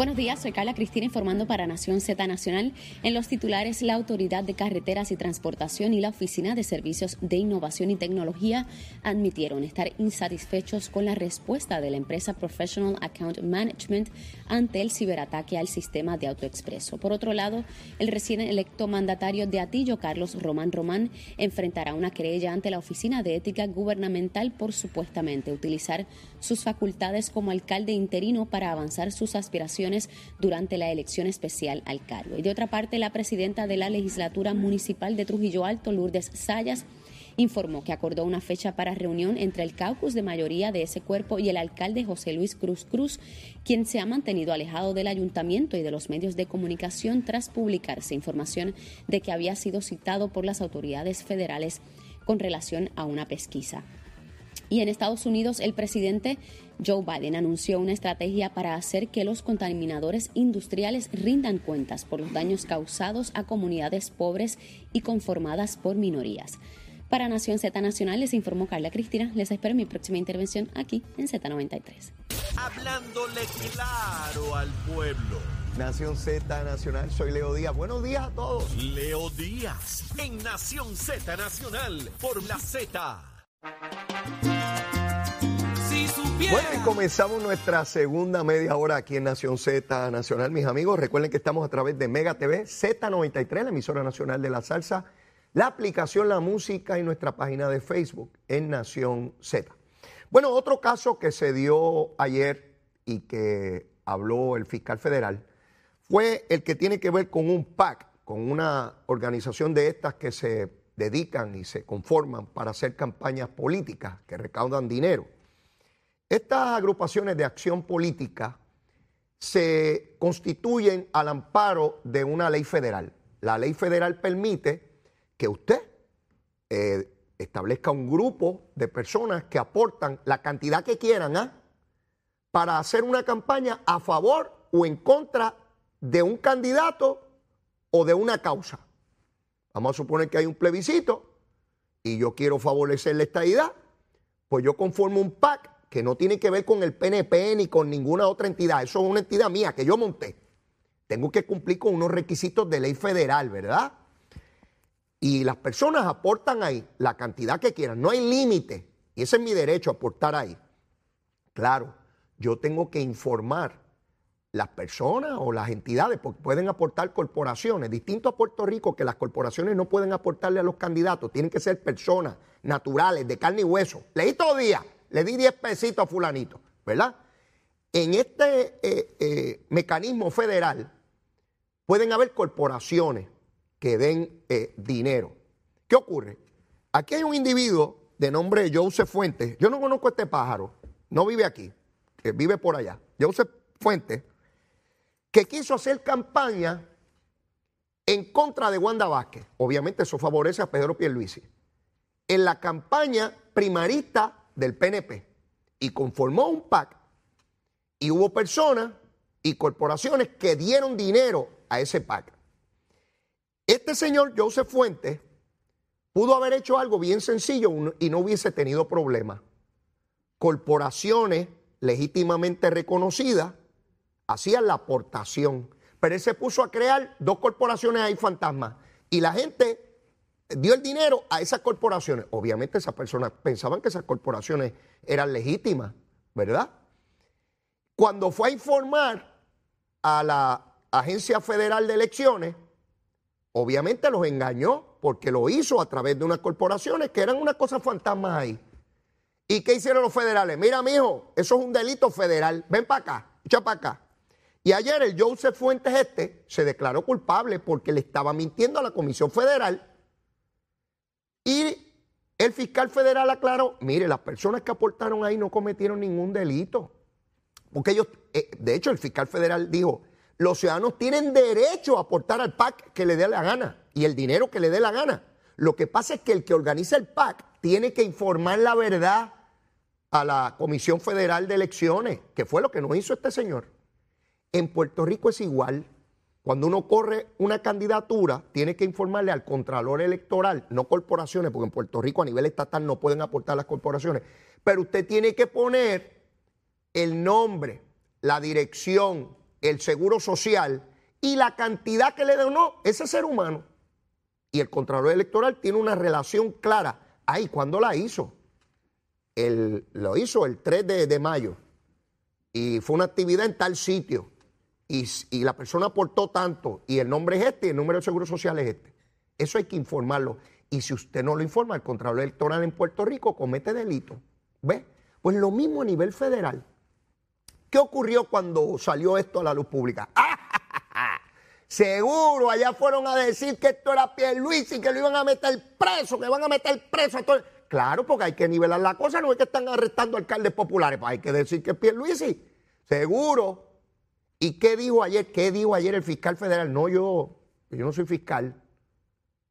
Buenos días, soy Carla Cristina informando para Nación Z Nacional. En los titulares, la Autoridad de Carreteras y Transportación y la Oficina de Servicios de Innovación y Tecnología admitieron estar insatisfechos con la respuesta de la empresa Professional Account Management ante el ciberataque al sistema de AutoExpreso. Por otro lado, el recién electo mandatario de Atillo, Carlos Román Román, enfrentará una querella ante la Oficina de Ética Gubernamental por supuestamente utilizar sus facultades como alcalde interino para avanzar sus aspiraciones durante la elección especial al cargo. Y de otra parte, la presidenta de la legislatura municipal de Trujillo Alto, Lourdes Sayas, informó que acordó una fecha para reunión entre el caucus de mayoría de ese cuerpo y el alcalde José Luis Cruz Cruz, quien se ha mantenido alejado del ayuntamiento y de los medios de comunicación tras publicarse información de que había sido citado por las autoridades federales con relación a una pesquisa. Y en Estados Unidos, el presidente Joe Biden anunció una estrategia para hacer que los contaminadores industriales rindan cuentas por los daños causados a comunidades pobres y conformadas por minorías. Para Nación Z Nacional les informó Carla Cristina. Les espero en mi próxima intervención aquí en Z93. Hablándole claro al pueblo. Nación Z Nacional, soy Leo Díaz. Buenos días a todos. Leo Díaz en Nación Z Nacional por la Z. Bueno, y comenzamos nuestra segunda media hora aquí en Nación Z Nacional, mis amigos. Recuerden que estamos a través de Mega TV, Z93, la emisora nacional de la salsa, la aplicación La Música y nuestra página de Facebook en Nación Z. Bueno, otro caso que se dio ayer y que habló el fiscal federal fue el que tiene que ver con un PAC, con una organización de estas que se dedican y se conforman para hacer campañas políticas que recaudan dinero. Estas agrupaciones de acción política se constituyen al amparo de una ley federal. La ley federal permite que usted eh, establezca un grupo de personas que aportan la cantidad que quieran ¿ah? para hacer una campaña a favor o en contra de un candidato o de una causa. Vamos a suponer que hay un plebiscito y yo quiero favorecer la estadidad, pues yo conformo un PAC que no tiene que ver con el PNP ni con ninguna otra entidad. Eso es una entidad mía que yo monté. Tengo que cumplir con unos requisitos de ley federal, ¿verdad? Y las personas aportan ahí la cantidad que quieran. No hay límite. Y ese es mi derecho, aportar ahí. Claro, yo tengo que informar las personas o las entidades, porque pueden aportar corporaciones, distinto a Puerto Rico, que las corporaciones no pueden aportarle a los candidatos, tienen que ser personas naturales, de carne y hueso. Leí todo día le di 10 pesitos a fulanito, ¿verdad? En este eh, eh, mecanismo federal pueden haber corporaciones que den eh, dinero. ¿Qué ocurre? Aquí hay un individuo de nombre Joseph Fuentes. Yo no conozco a este pájaro, no vive aquí, vive por allá. Joseph Fuentes, que quiso hacer campaña en contra de Wanda Vázquez. Obviamente eso favorece a Pedro Pierluisi. En la campaña primarista del PNP y conformó un PAC y hubo personas y corporaciones que dieron dinero a ese PAC. Este señor Joseph Fuentes pudo haber hecho algo bien sencillo y no hubiese tenido problemas. Corporaciones legítimamente reconocidas hacían la aportación, pero él se puso a crear dos corporaciones ahí fantasmas y la gente dio el dinero a esas corporaciones. Obviamente esas personas pensaban que esas corporaciones eran legítimas, ¿verdad? Cuando fue a informar a la Agencia Federal de Elecciones, obviamente los engañó porque lo hizo a través de unas corporaciones que eran unas cosas fantasmas ahí. ¿Y qué hicieron los federales? Mira, mijo, eso es un delito federal. Ven para acá, echa para acá. Y ayer el Joseph Fuentes este se declaró culpable porque le estaba mintiendo a la Comisión Federal el fiscal federal aclaró, mire, las personas que aportaron ahí no cometieron ningún delito. Porque ellos, eh, de hecho, el fiscal federal dijo, los ciudadanos tienen derecho a aportar al PAC que le dé la gana y el dinero que le dé la gana. Lo que pasa es que el que organiza el PAC tiene que informar la verdad a la Comisión Federal de Elecciones, que fue lo que nos hizo este señor. En Puerto Rico es igual. Cuando uno corre una candidatura, tiene que informarle al Contralor Electoral, no corporaciones, porque en Puerto Rico a nivel estatal no pueden aportar las corporaciones, pero usted tiene que poner el nombre, la dirección, el seguro social y la cantidad que le donó ese ser humano. Y el Contralor Electoral tiene una relación clara. Ay, ¿cuándo la hizo? El, lo hizo el 3 de, mayo. Y fue una actividad en tal sitio. Y, la persona aportó tanto. Y el nombre es este y el número de seguro social es este. Eso hay que informarlo. Y si usted no lo informa, el Contralor Electoral en Puerto Rico comete delito. ¿Ve? Pues lo mismo a nivel federal. ¿Qué ocurrió cuando salió esto a la luz pública? Seguro, allá fueron a decir que esto era Pierluisi y que lo iban a meter preso, que van a meter preso a todo. Claro, porque hay que nivelar la cosa, no es que están arrestando alcaldes populares, pues hay que decir que es Pierluisi. Seguro. ¿Y qué dijo ayer? ¿Qué dijo ayer el fiscal federal? No, yo, yo no soy fiscal.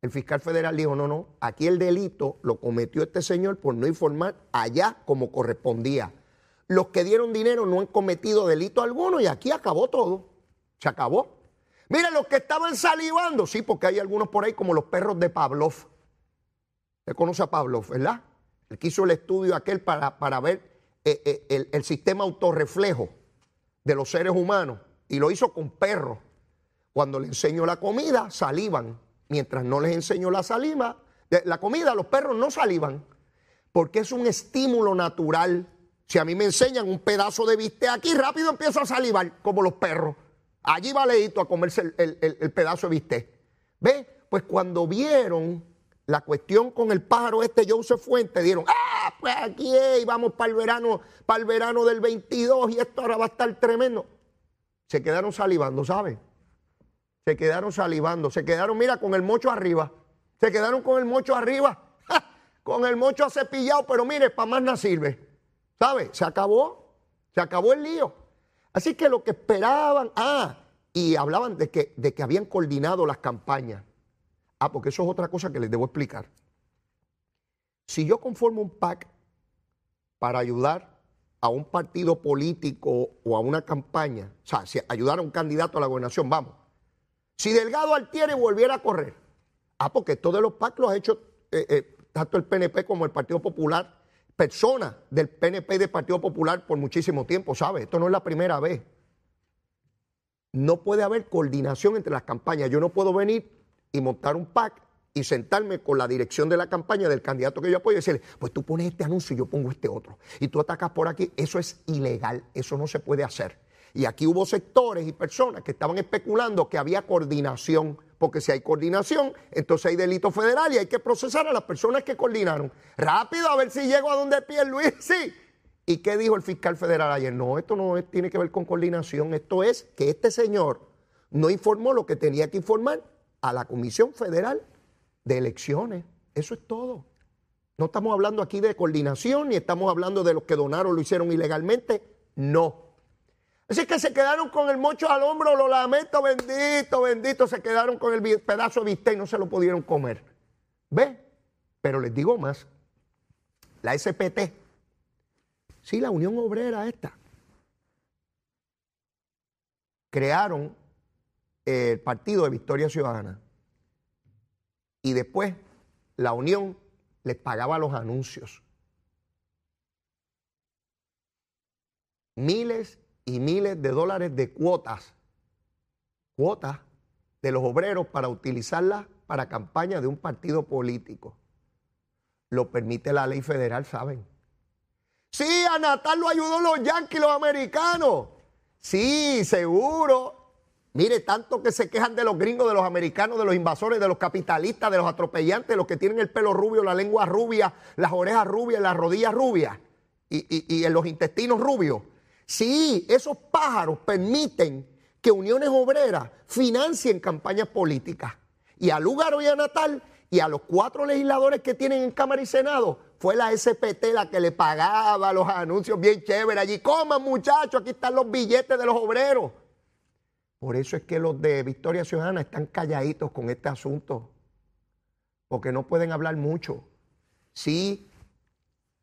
El fiscal federal dijo, no, no, aquí el delito lo cometió este señor por no informar allá como correspondía. Los que dieron dinero no han cometido delito alguno y aquí acabó todo. Se acabó. Mira, los que estaban salivando, sí, porque hay algunos por ahí como los perros de Pavlov. Usted conoce a Pavlov, ¿verdad? Él quiso el estudio aquel para, para ver eh, eh, el, el sistema autorreflejo de los seres humanos y lo hizo con perros. Cuando le enseñó la comida, salivan mientras no les enseño la saliva, la comida, los perros no salivan, porque es un estímulo natural. Si a mí me enseñan un pedazo de bistec aquí, rápido empiezo a salivar, como los perros. Allí va Leito a comerse el, pedazo de bistec. ¿Ve? Pues cuando vieron la cuestión con el pájaro este Joseph Fuente, dieron, ah, pues aquí vamos para el verano, para el verano del 22 y esto ahora va a estar tremendo. Se quedaron salivando, ¿sabes? se quedaron salivando, se quedaron, mira, con el mocho arriba, se quedaron con el mocho arriba, con el mocho cepillado, pero mire, para más no sirve, ¿sabe? Se acabó, se acabó el lío. Así que lo que esperaban, ah, y hablaban de que, de que habían coordinado las campañas. Ah, porque eso es otra cosa que les debo explicar. Si yo conformo un PAC para ayudar a un partido político o a una campaña, o sea, si ayudar a un candidato a la gobernación, vamos, si Delgado Altieri volviera a correr, ah, porque todos los PAC los ha hecho eh, eh, tanto el PNP como el Partido Popular, personas del PNP y del Partido Popular por muchísimo tiempo, ¿sabe? Esto no es la primera vez. No puede haber coordinación entre las campañas. Yo no puedo venir y montar un PAC y sentarme con la dirección de la campaña del candidato que yo apoyo y decirle, pues tú pones este anuncio y yo pongo este otro. Y tú atacas por aquí. Eso es ilegal. Eso no se puede hacer. Y aquí hubo sectores y personas que estaban especulando que había coordinación, porque si hay coordinación, entonces hay delito federal y hay que procesar a las personas que coordinaron. Rápido, a ver si llego a donde Luis, sí. ¿Y qué dijo el fiscal federal ayer? No, esto no tiene que ver con coordinación, esto es que este señor no informó lo que tenía que informar a la Comisión Federal de Elecciones. Eso es todo. No estamos hablando aquí de coordinación, ni estamos hablando de los que donaron lo hicieron ilegalmente. No. Así que se quedaron con el mocho al hombro, lo lamento, bendito, bendito, se quedaron con el pedazo de bistec y no se lo pudieron comer. ¿Ve? Pero les digo más, la SPT, sí, la Unión Obrera esta, crearon el partido de Victoria Ciudadana y después la Unión les pagaba los anuncios. Miles y miles de dólares de cuotas, cuotas de los obreros para utilizarlas para campaña de un partido político. Lo permite la ley federal, ¿saben? Sí, a Natal lo ayudó los yanquis, los americanos. Sí, seguro. Mire, tanto que se quejan de los gringos, de los americanos, de los invasores, de los capitalistas, de los atropellantes, los que tienen el pelo rubio, la lengua rubia, las orejas rubias, las rodillas rubias y, en los intestinos rubios. Sí, esos pájaros permiten que uniones obreras financien campañas políticas. Y a Lugaro y a Natal y a los cuatro legisladores que tienen en Cámara y Senado, fue la SPT la que le pagaba los anuncios bien chéveres. Allí coman muchachos, aquí están los billetes de los obreros. Por eso es que los de Victoria Ciudadana están calladitos con este asunto, porque no pueden hablar mucho. Sí,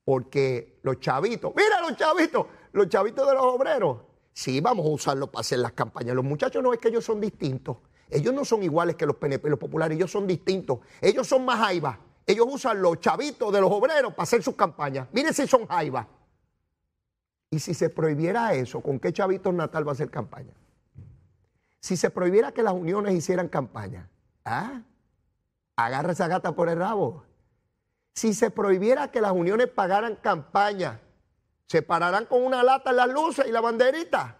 porque los chavitos, mira los chavitos, los chavitos de los obreros, sí, vamos a usarlos para hacer las campañas. Los muchachos no es que ellos son distintos. Ellos no son iguales que los PNP, los populares, ellos son distintos. Ellos son más jaivas. Ellos usan los chavitos de los obreros para hacer sus campañas. Miren si son jaivas. Y si se prohibiera eso, ¿con qué chavitos Natal va a hacer campaña? Si se prohibiera que las uniones hicieran campaña, ¿ah? Agarra esa gata por el rabo. Si se prohibiera que las uniones pagaran campaña, ¿se pararán con una lata las luces y la banderita?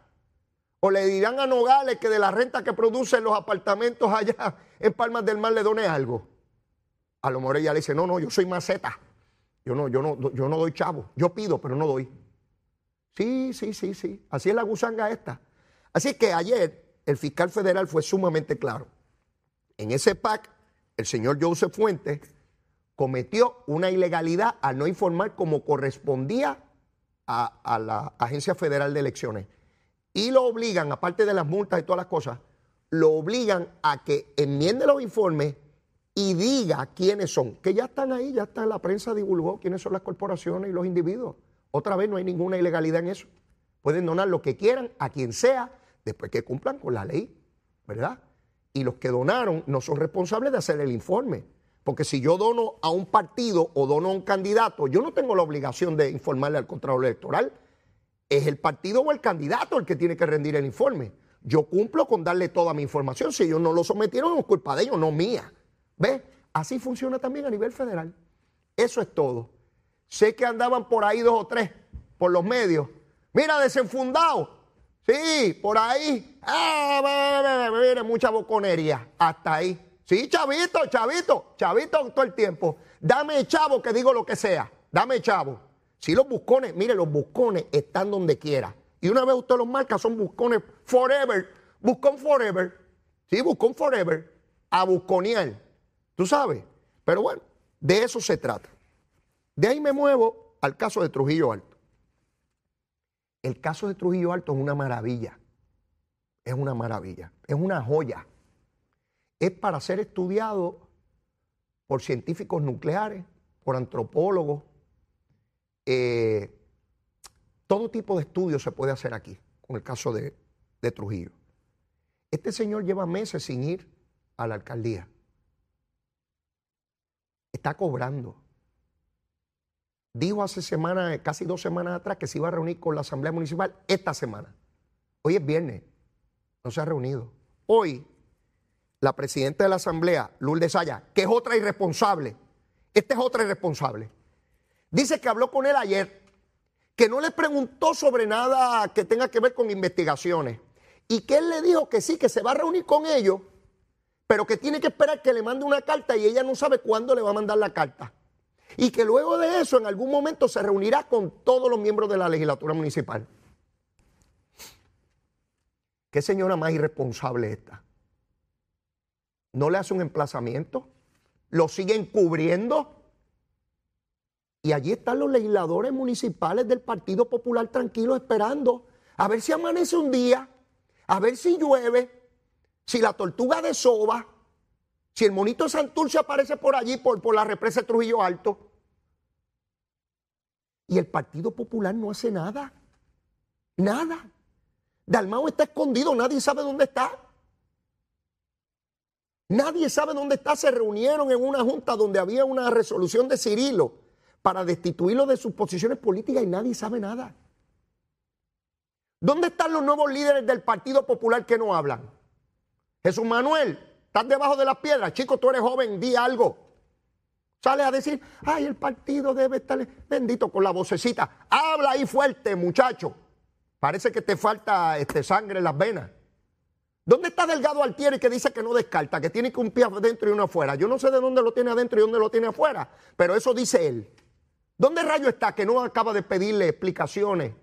¿O le dirán a Nogales que de la renta que producen los apartamentos allá en Palmas del Mar le done algo? A lo mejor ella le dice, no, no, yo soy maceta. Yo no, yo no, yo no doy chavo. Yo pido, pero no doy. Sí, sí, sí, sí. Así es la gusanga esta. Así que ayer el fiscal federal fue sumamente claro. En ese PAC, el señor Joseph Fuentes cometió una ilegalidad al no informar como correspondía a, a, la Agencia Federal de Elecciones. Y lo obligan, aparte de las multas y todas las cosas, lo obligan a que enmiende los informes y diga quiénes son, que ya están ahí, ya está, la prensa divulgó quiénes son las corporaciones y los individuos. Otra vez no hay ninguna ilegalidad en eso. Pueden donar lo que quieran a quien sea, después que cumplan con la ley, ¿verdad? Y los que donaron no son responsables de hacer el informe. Porque si yo dono a un partido o dono a un candidato, yo no tengo la obligación de informarle al Contralor Electoral. Es el partido o el candidato el que tiene que rendir el informe. Yo cumplo con darle toda mi información. Si ellos no lo sometieron, es culpa de ellos, no mía. ¿Ves? Así funciona también a nivel federal. Eso es todo. Sé que andaban por ahí dos o tres, por los medios. Mira, desenfundado. Sí, por ahí. Ah, mire, mucha boconería. Hasta ahí. Sí, chavito, chavito, chavito todo el tiempo. Dame chavo que digo lo que sea. Dame chavo. Si los buscones, mire, los buscones están donde quiera. Y una vez usted los marca, son buscones forever. Buscón forever. Sí, buscón forever. A busconear. ¿Tú sabes? Pero bueno, de eso se trata. De ahí me muevo al caso de Trujillo Alto. El caso de Trujillo Alto es una maravilla. Es una maravilla. Es una joya. Es para ser estudiado por científicos nucleares, por antropólogos. Eh, todo tipo de estudio se puede hacer aquí, con el caso de Trujillo. Este señor lleva meses sin ir a la alcaldía está cobrando. Dijo hace semana, casi dos semanas atrás, que se iba a reunir con la Asamblea Municipal esta semana. Hoy es viernes, no se ha reunido. Hoy, la presidenta de la Asamblea, Lourdes Saya, que es otra irresponsable, esta es otra irresponsable, dice que habló con él ayer, que no le preguntó sobre nada que tenga que ver con investigaciones y que él le dijo que sí, que se va a reunir con ellos pero que tiene que esperar que le mande una carta y ella no sabe cuándo le va a mandar la carta. Y que luego de eso en algún momento se reunirá con todos los miembros de la legislatura municipal. ¿Qué señora más irresponsable esta? ¿No le hace un emplazamiento? ¿Lo sigue encubriendo? Y allí están los legisladores municipales del Partido Popular tranquilos esperando a ver si amanece un día, a ver si llueve, si la tortuga de Soba, si el monito Santurce aparece por allí, por, por la represa de Trujillo Alto, y el Partido Popular no hace nada. Nada. Dalmao está escondido, nadie sabe dónde está. Nadie sabe dónde está. Se reunieron en una junta donde había una resolución de Cirilo para destituirlo de sus posiciones políticas y nadie sabe nada. ¿Dónde están los nuevos líderes del Partido Popular que no hablan? Jesús Manuel, estás debajo de las piedras. Chico, tú eres joven, di algo. Sale a decir, ay, el partido debe estar bendito con la vocecita. Habla ahí fuerte, muchacho. Parece que te falta este, sangre en las venas. ¿Dónde está Delgado Altieri que dice que no descarta, que tiene que un pie adentro y uno afuera? Yo no sé de dónde lo tiene adentro y dónde lo tiene afuera, pero eso dice él. ¿Dónde rayo está que no acaba de pedirle explicaciones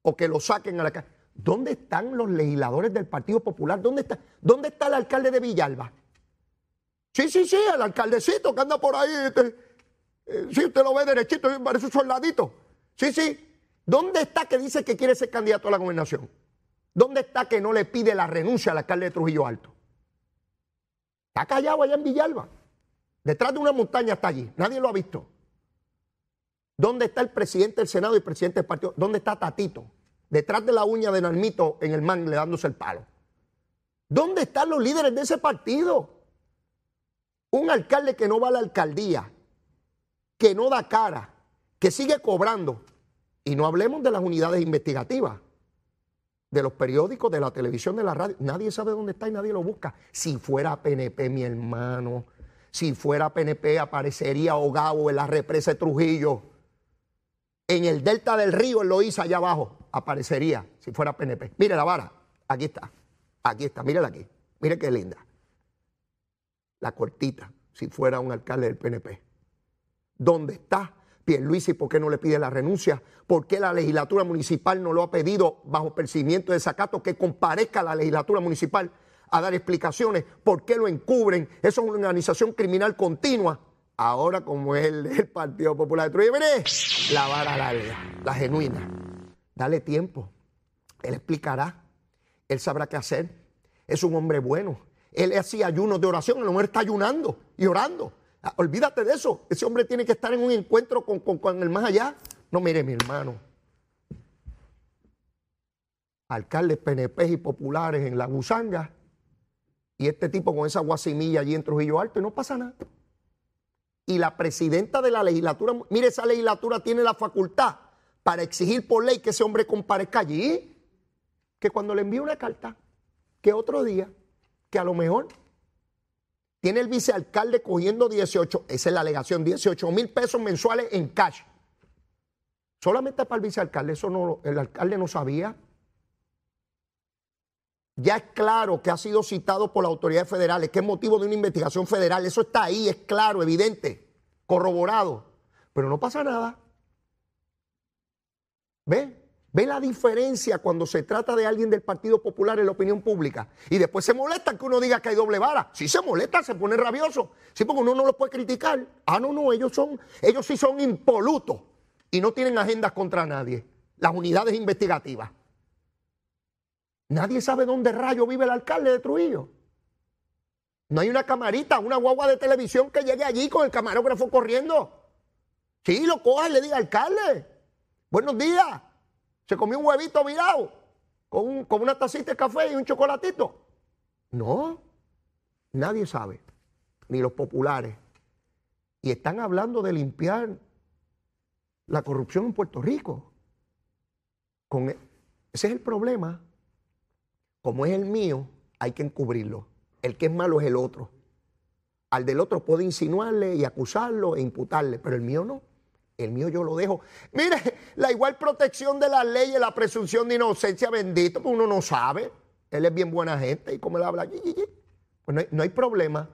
o que lo saquen a la calle? ¿Dónde están los legisladores del Partido Popular? ¿Dónde está, ¿Dónde está el alcalde de Villalba? Sí, sí, sí, el alcaldecito que anda por ahí. Este, eh, sí, usted lo ve derechito, parece un soldadito. Sí, sí. ¿Dónde está que dice que quiere ser candidato a la gobernación? ¿Dónde está que no le pide la renuncia al alcalde de Trujillo Alto? Está callado allá en Villalba. Detrás de una montaña está allí. Nadie lo ha visto. ¿Dónde está el presidente del Senado y el presidente del partido? ¿Dónde está Tatito? Detrás de la uña de Narmito en el man, le dándose el palo. ¿Dónde están los líderes de ese partido? Un alcalde que no va a la alcaldía, que no da cara, que sigue cobrando. Y no hablemos de las unidades investigativas. de los periódicos, de la televisión, de la radio. Nadie sabe dónde está y nadie lo busca. Si fuera PNP, mi hermano, si fuera PNP, aparecería ahogado en la represa de Trujillo. En el delta del río, en Loíza, allá abajo, aparecería si fuera PNP. Mire la vara, aquí está, aquí está, mírela aquí. Mire qué linda. La cortita, si fuera un alcalde del PNP. ¿Dónde está Pierluisi? ¿Por qué no le pide la renuncia? ¿Por qué la legislatura municipal no lo ha pedido bajo percibimiento de desacato que comparezca a la legislatura municipal a dar explicaciones? ¿Por qué lo encubren? Eso es una organización criminal continua. Ahora, como es el, Partido Popular de Trujillo, mire, la vara larga, la genuina. Dale tiempo. Él explicará. Él sabrá qué hacer. Es un hombre bueno. Él hacía ayunos de oración. El hombre está ayunando y orando. Ah, olvídate de eso. Ese hombre tiene que estar en un encuentro con, con el más allá. No, mire, mi hermano. Alcaldes PNP y populares en la gusanga. Y este tipo con esa guasimilla allí en Trujillo Alto y no pasa nada. Y la presidenta de la legislatura, mire, esa legislatura tiene la facultad para exigir por ley que ese hombre comparezca allí. Que cuando le envíe una carta, que otro día, que a lo mejor tiene el vicealcalde cogiendo 18, esa es la alegación, 18 mil pesos mensuales en cash Solamente para el vicealcalde, eso no, el alcalde no sabía. Ya es claro que ha sido citado por las autoridades federales, que es motivo de una investigación federal. Eso está ahí, es claro, evidente, corroborado. Pero no pasa nada. ¿Ve? ¿Ve la diferencia cuando se trata de alguien del Partido Popular en la opinión pública? Y después se molesta que uno diga que hay doble vara. Si se molesta, se pone rabioso. Sí, porque uno no lo puede criticar. Ah, no, no, ellos son, ellos sí son impolutos y no tienen agendas contra nadie. Las unidades investigativas. Nadie sabe dónde rayo vive el alcalde de Trujillo. No hay una camarita, una guagua de televisión que llegue allí con el camarógrafo corriendo. Sí, lo coja y le diga, alcalde, buenos días. Se comió un huevito virado con, con una tacita de café y un chocolatito. No, nadie sabe, ni los populares. Y están hablando de limpiar la corrupción en Puerto Rico. E, ese es el problema. Como es el mío, hay que encubrirlo. El que es malo es el otro. Al del otro puede insinuarle y acusarlo e imputarle, pero el mío no. El mío yo lo dejo. Mire, la igual protección de la ley y la presunción de inocencia, bendito, pues uno no sabe. Él es bien buena gente y como él habla, pues no hay, problema.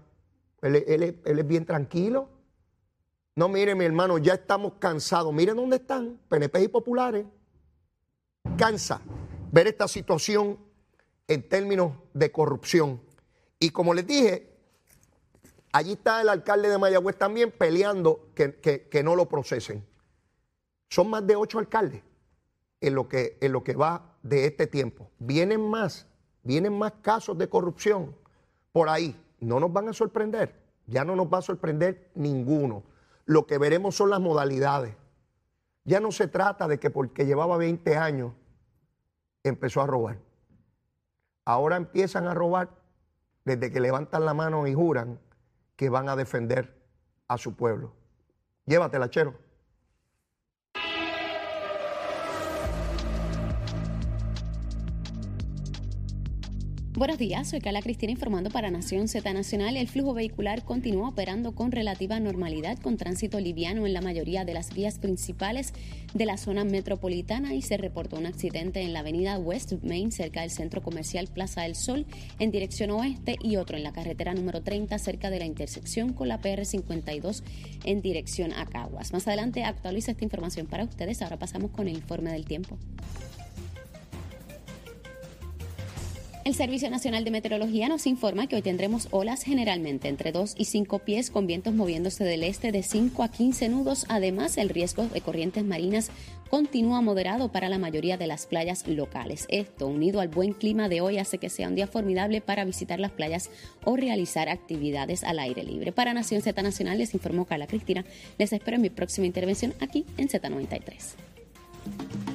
Él, él es bien tranquilo. No, mire, mi hermano, ya estamos cansados. Miren dónde están, PNP y populares. Cansa ver esta situación en términos de corrupción. Y como les dije, allí está el alcalde de Mayagüez también peleando que, que, no lo procesen. Son más de ocho alcaldes en lo, que, en lo que va de este tiempo. Vienen más, vienen más casos de corrupción por ahí. No nos van a sorprender, ya no nos va a sorprender ninguno. Lo que veremos son las modalidades. Ya no se trata de que porque llevaba 20 años empezó a robar. Ahora empiezan a robar desde que levantan la mano y juran que van a defender a su pueblo. Llévatela, chero. Buenos días, soy Carla Cristina informando para Nación Z Nacional. El flujo vehicular continúa operando con relativa normalidad, con tránsito liviano en la mayoría de las vías principales de la zona metropolitana y se reportó un accidente en la avenida West Main, cerca del centro comercial Plaza del Sol, en dirección oeste, y otro en la carretera número 30, cerca de la intersección con la PR52 en dirección a Caguas. Más adelante actualiza esta información para ustedes. Ahora pasamos con el informe del tiempo. El Servicio Nacional de Meteorología nos informa que hoy tendremos olas generalmente entre 2 y 5 pies con vientos moviéndose del este de 5 a 15 nudos. Además, el riesgo de corrientes marinas continúa moderado para la mayoría de las playas locales. Esto, unido al buen clima de hoy, hace que sea un día formidable para visitar las playas o realizar actividades al aire libre. Para Nación Z Nacional les informó Carla Cristina. Les espero en mi próxima intervención aquí en Z93.